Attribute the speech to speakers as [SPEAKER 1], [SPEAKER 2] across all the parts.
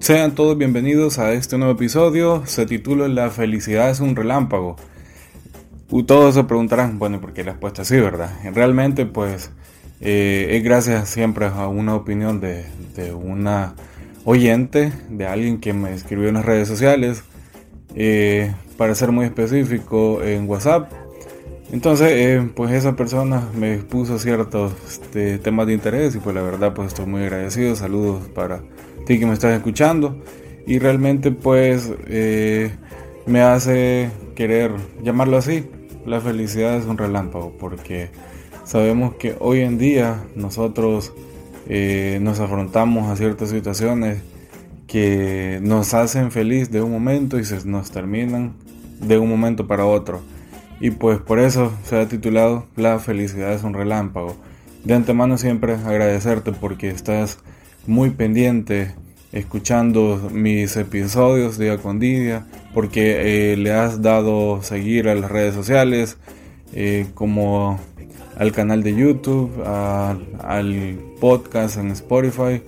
[SPEAKER 1] Sean todos bienvenidos a este nuevo episodio. Se titula La felicidad es un relámpago. Todos se preguntarán, bueno, ¿por qué la respuesta así, verdad? Realmente, pues, eh, es gracias siempre a una opinión de, una oyente, de alguien que me escribió en las redes sociales, eh, para ser muy específico, en WhatsApp. Entonces, eh, pues esa persona me puso ciertos este, temas de interés y pues la verdad, pues estoy muy agradecido. Saludos para ti que me estás escuchando. Y realmente, pues, me hace querer llamarlo así. La felicidad es un relámpago porque Sabemos que hoy en día nosotros eh, nos afrontamos a ciertas situaciones que nos hacen feliz de un momento y se nos terminan de un momento para otro. Y pues por eso se ha titulado La felicidad es un relámpago. De antemano siempre agradecerte porque estás muy pendiente escuchando mis episodios día con día, porque eh, le has dado seguir a las redes sociales, eh, como al canal de YouTube, al podcast en Spotify.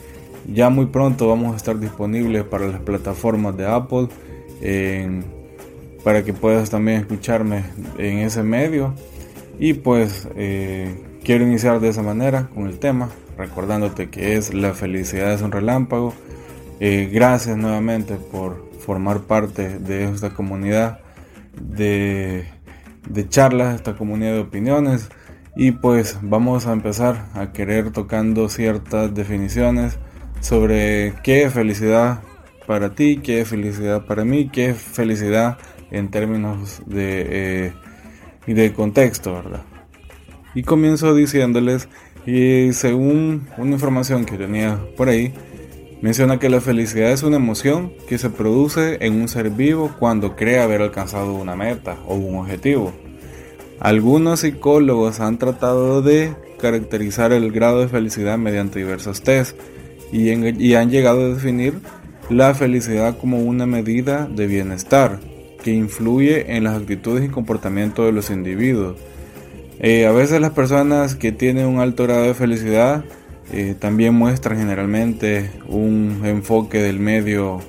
[SPEAKER 1] Ya muy pronto vamos a estar disponibles para las plataformas de Apple, para que puedas también escucharme en ese medio. Y pues eh, quiero iniciar de esa manera con el tema, recordándote que es la felicidad es un relámpago. Eh, gracias nuevamente por formar parte de esta comunidad de, de charlas, esta comunidad de opiniones. Y pues vamos a empezar a querer tocando ciertas definiciones sobre qué es felicidad para ti, qué es felicidad para mí, qué es felicidad en términos de, eh, de contexto, ¿verdad? Y comienzo diciéndoles, y según una información que tenía por ahí, menciona que la felicidad es una emoción que se produce en un ser vivo cuando cree haber alcanzado una meta o un objetivo. Algunos psicólogos han tratado de caracterizar el grado de felicidad mediante diversos tests y, han llegado a definir la felicidad como una medida de bienestar que influye en las actitudes y comportamientos de los individuos. Eh, a veces las personas que tienen un alto grado de felicidad eh, también muestran generalmente un enfoque del medio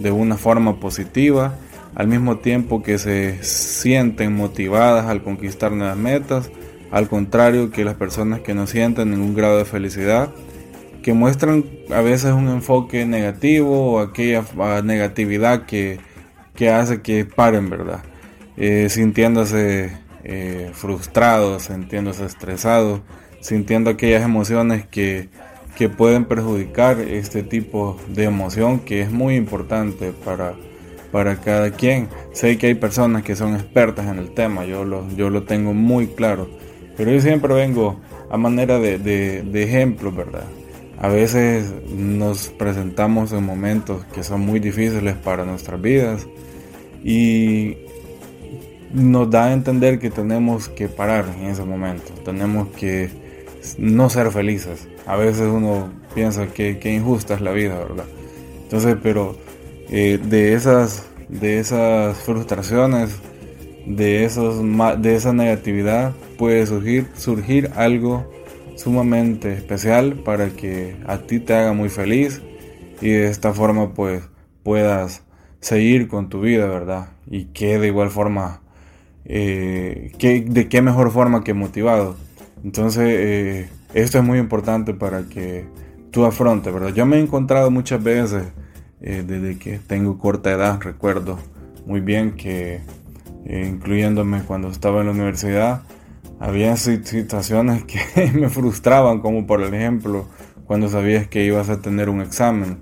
[SPEAKER 1] de una forma positiva al mismo tiempo que se sienten motivadas al conquistar nuevas metas, al contrario que las personas que no sienten ningún grado de felicidad, que muestran a veces un enfoque negativo o aquella negatividad que, hace que paren, ¿verdad? Eh, sintiéndose eh, frustrados, sintiéndose estresados, sintiendo aquellas emociones que, que pueden perjudicar este tipo de emoción que es muy importante para para cada quien. Sé que hay personas que son expertas en el tema, yo lo, yo lo tengo muy claro, pero yo siempre vengo a manera de, de, ejemplo, ¿verdad? A veces nos presentamos en momentos que son muy difíciles para nuestras vidas y nos da a entender que tenemos que parar en ese momento, tenemos que no ser felices. A veces uno piensa que, que injusta es la vida, ¿verdad? Entonces, pero eh, de, esas, de esas frustraciones, de, esos, de esa negatividad, puede surgir, surgir algo sumamente especial para que a ti te haga muy feliz y de esta forma pues puedas seguir con tu vida, ¿verdad? Y que de igual forma, eh, que, de qué mejor forma que motivado. Entonces, eh, esto es muy importante para que tú afrontes, ¿verdad? Yo me he encontrado muchas veces eh, desde que tengo corta edad. Recuerdo muy bien que, eh, incluyéndome cuando estaba en la universidad, había situaciones que me frustraban, como por ejemplo cuando sabías que ibas a tener un examen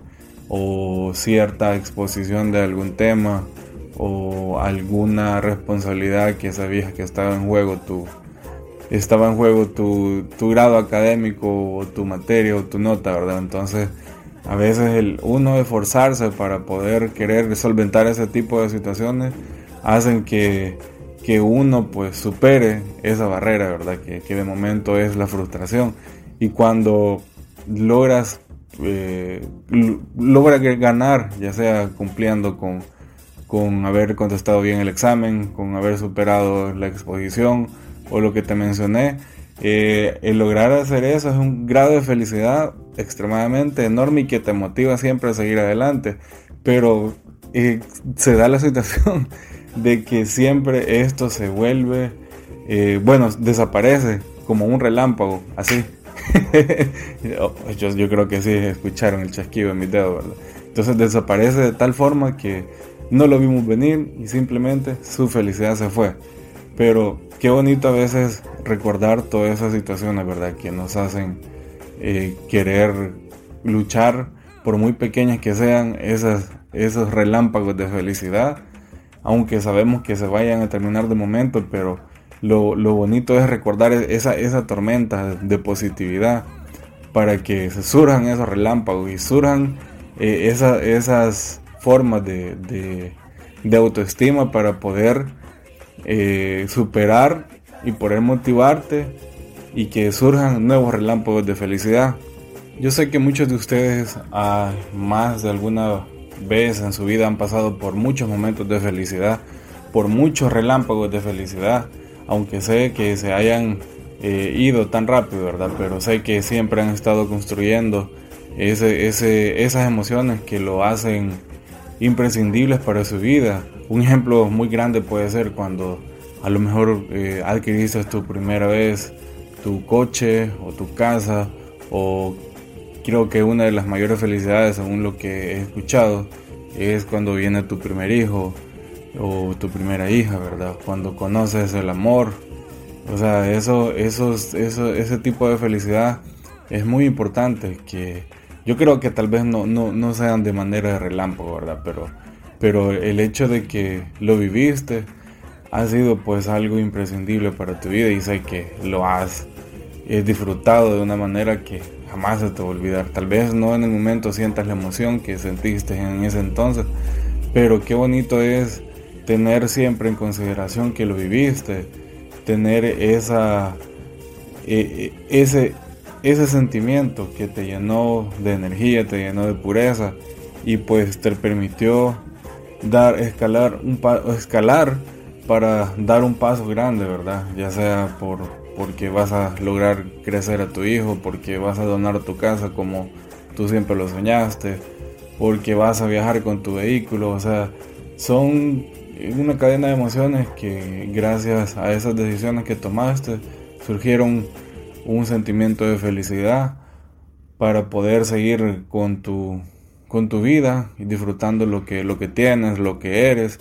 [SPEAKER 1] o cierta exposición de algún tema o alguna responsabilidad que sabías que estaba en juego tu estaba en juego tu, tu grado académico o tu materia o tu nota, ¿verdad? Entonces a veces el uno esforzarse para poder querer solventar ese tipo de situaciones hacen que, uno pues supere esa barrera, ¿verdad? Que, de momento es la frustración. Y cuando logras, eh, ganar, ya sea cumpliendo con, con haber contestado bien el examen, con haber superado la exposición o lo que te mencioné, eh, el lograr hacer eso es un grado de felicidad extremadamente enorme y que te motiva siempre a seguir adelante. Pero eh, se da la situación de que siempre esto se vuelve, eh, bueno, desaparece como un relámpago, así. yo, yo, creo que sí escucharon el chasquido en mi dedo, ¿verdad? Entonces desaparece de tal forma que no lo vimos venir y simplemente su felicidad se fue. Pero qué bonito a veces recordar todas esas situaciones, ¿verdad? Que nos hacen eh, querer luchar, por muy pequeñas que sean, esas, esos relámpagos de felicidad, aunque sabemos que se vayan a terminar de momento, pero lo, bonito es recordar esa, esa tormenta de positividad para que se surjan esos relámpagos y surjan eh, esas formas de, autoestima para poder eh, superar y poder motivarte y que surjan nuevos relámpagos de felicidad. Yo sé que muchos de ustedes a más de alguna vez en su vida han pasado por muchos momentos de felicidad, por muchos relámpagos de felicidad, aunque sé que se hayan eh, ido tan rápido, ¿verdad? Pero sé que siempre han estado construyendo esas emociones que lo hacen imprescindibles para su vida. Un ejemplo muy grande puede ser cuando a lo mejor eh, adquiriste tu primera vez tu coche o tu casa o creo que una de las mayores felicidades según lo que he escuchado es cuando viene tu primer hijo o tu primera hija, ¿verdad? Cuando conoces el amor. O sea, eso, eso, eso, ese tipo de felicidad es muy importante que yo creo que tal vez no, no, sean de manera de relámpago, ¿verdad? Pero, pero el hecho de que lo viviste ha sido pues algo imprescindible para tu vida y sé que lo has eh, disfrutado de una manera que jamás se te va a olvidar. Tal vez no en el momento sientas la emoción que sentiste en ese entonces, pero qué bonito es tener siempre en consideración que lo viviste, tener esa, eh, eh, ese, ese sentimiento que te llenó de energía, te llenó de pureza y pues te permitió dar, escalar, un escalar para dar un paso grande, ¿verdad? Ya sea por, porque vas a lograr crecer a tu hijo, porque vas a donar tu casa como tú siempre lo soñaste, porque vas a viajar con tu vehículo, o sea, son una cadena de emociones que gracias a esas decisiones que tomaste surgieron un sentimiento de felicidad para poder seguir con tu, con tu vida y disfrutando lo que, lo que tienes, lo que eres.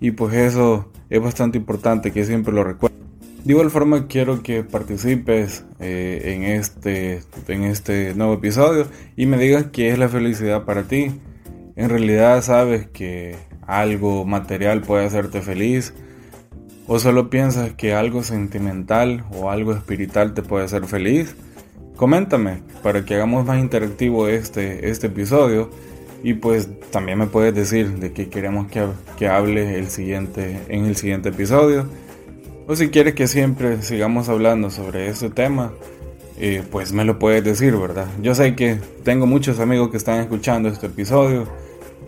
[SPEAKER 1] Y pues eso es bastante importante que siempre lo recuerdes. De igual forma quiero que participes eh, en, este, en este nuevo episodio y me digas qué es la felicidad para ti. En realidad sabes que algo material puede hacerte feliz ¿O solo piensas que algo sentimental o algo espiritual te puede hacer feliz? Coméntame para que hagamos más interactivo este, este episodio y pues también me puedes decir de qué queremos que, que hable el siguiente, en el siguiente episodio. O si quieres que siempre sigamos hablando sobre este tema, eh, pues me lo puedes decir, ¿verdad? Yo sé que tengo muchos amigos que están escuchando este episodio.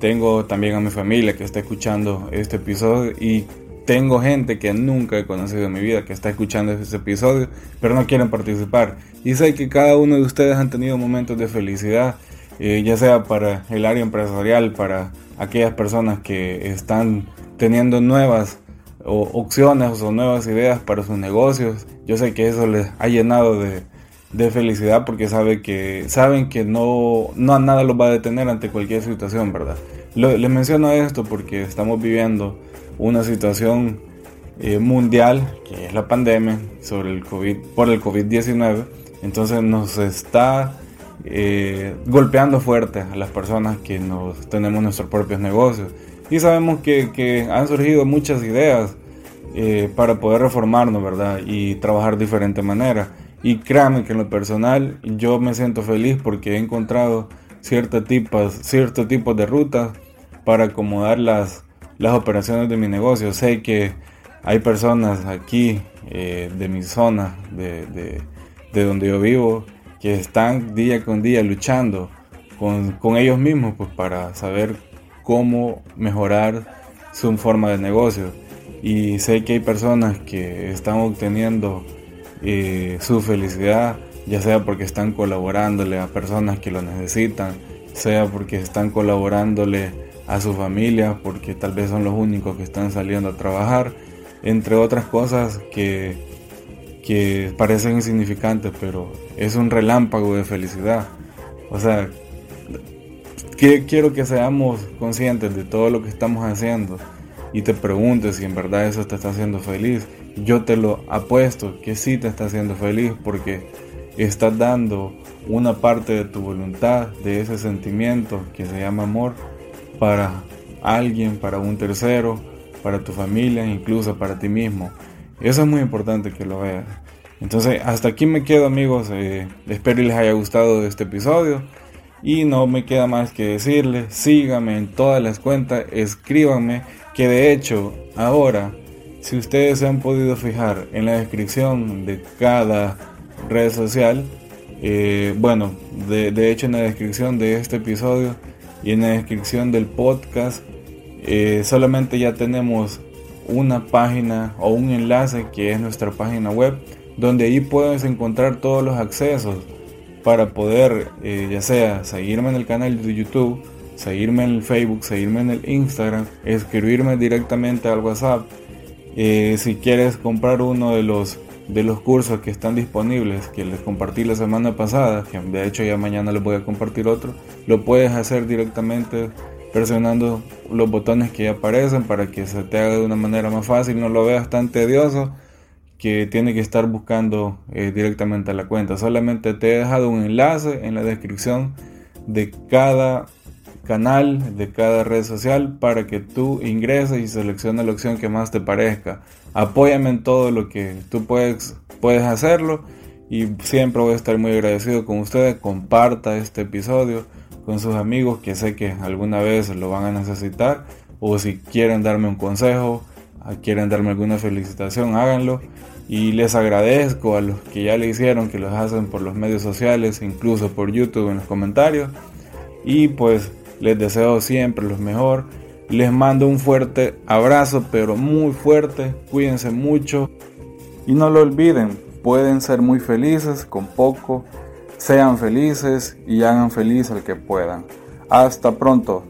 [SPEAKER 1] Tengo también a mi familia que está escuchando este episodio y tengo gente que nunca he conocido en mi vida que está escuchando este episodio, pero no quieren participar. Y sé que cada uno de ustedes han tenido momentos de felicidad, eh, ya sea para el área empresarial, para aquellas personas que están teniendo nuevas opciones o nuevas ideas para sus negocios. Yo sé que eso les ha llenado de, felicidad porque sabe que, saben que no, no nada los va a detener ante cualquier situación, ¿verdad? Les menciono esto porque estamos viviendo una situación eh, mundial, que es la pandemia, sobre el COVID, por el COVID-19. Entonces nos está eh, golpeando fuerte a las personas que nos tenemos nuestros propios negocios. Y sabemos que, han surgido muchas ideas eh, para poder reformarnos, ¿verdad? Y trabajar de diferente manera. Y créanme que en lo personal yo me siento feliz porque he encontrado ciertos tipos, ciertos tipos de rutas para acomodar las, las operaciones de mi negocio. Sé que hay personas aquí eh, de mi zona, de, donde yo vivo, que están día con día luchando con, ellos mismos pues, para saber cómo mejorar su forma de negocio. Y sé que hay personas que están obteniendo eh, su felicidad ya sea porque están colaborándole a personas que lo necesitan, sea porque están colaborándole a su familia, porque tal vez son los únicos que están saliendo a trabajar, entre otras cosas que, que parecen insignificantes, pero es un relámpago de felicidad. O sea, que, quiero que seamos conscientes de todo lo que estamos haciendo y te preguntes si en verdad eso te está haciendo feliz. Yo te lo apuesto que sí te está haciendo feliz porque estás dando una parte de tu voluntad, de ese sentimiento que se llama amor, para alguien, para un tercero, para tu familia, incluso para ti mismo. Eso es muy importante que lo veas. Entonces, hasta aquí me quedo amigos. Eh, espero les haya gustado este episodio. Y no me queda más que decirles, síganme en todas las cuentas, escríbanme, que de hecho ahora, si ustedes se han podido fijar en la descripción de cada red social, eh, bueno, de, hecho en la descripción de este episodio y en la descripción del podcast, eh, solamente ya tenemos una página o un enlace que es nuestra página web, donde ahí puedes encontrar todos los accesos para poder eh, ya sea seguirme en el canal de YouTube, seguirme en el Facebook, seguirme en el Instagram, escribirme directamente al WhatsApp. si quieres comprar uno de los de los cursos que están disponibles, que les compartí la semana pasada, que de hecho ya mañana les voy a compartir otro, lo puedes hacer directamente presionando los botones que ya aparecen para que se te haga de una manera más fácil, no lo veas tan tedioso que tiene que estar buscando eh, directamente a la cuenta. Solamente te he dejado un enlace en la descripción de cada canal, de cada red social para que tú ingreses y selecciones la opción que más te parezca apóyame en todo lo que tú puedes, puedes hacerlo y siempre voy a estar muy agradecido con ustedes. Comparta este episodio con sus amigos que sé que alguna vez lo van a necesitar o si quieren darme un consejo, quieren darme alguna felicitación, háganlo. Y les agradezco a los que ya le hicieron, que los hacen por los medios sociales, incluso por YouTube en los comentarios. Y pues les deseo siempre lo mejor les mando un fuerte abrazo, pero muy fuerte. Cuídense mucho. Y no lo olviden, pueden ser muy felices con poco. Sean felices y hagan feliz al que puedan. Hasta pronto.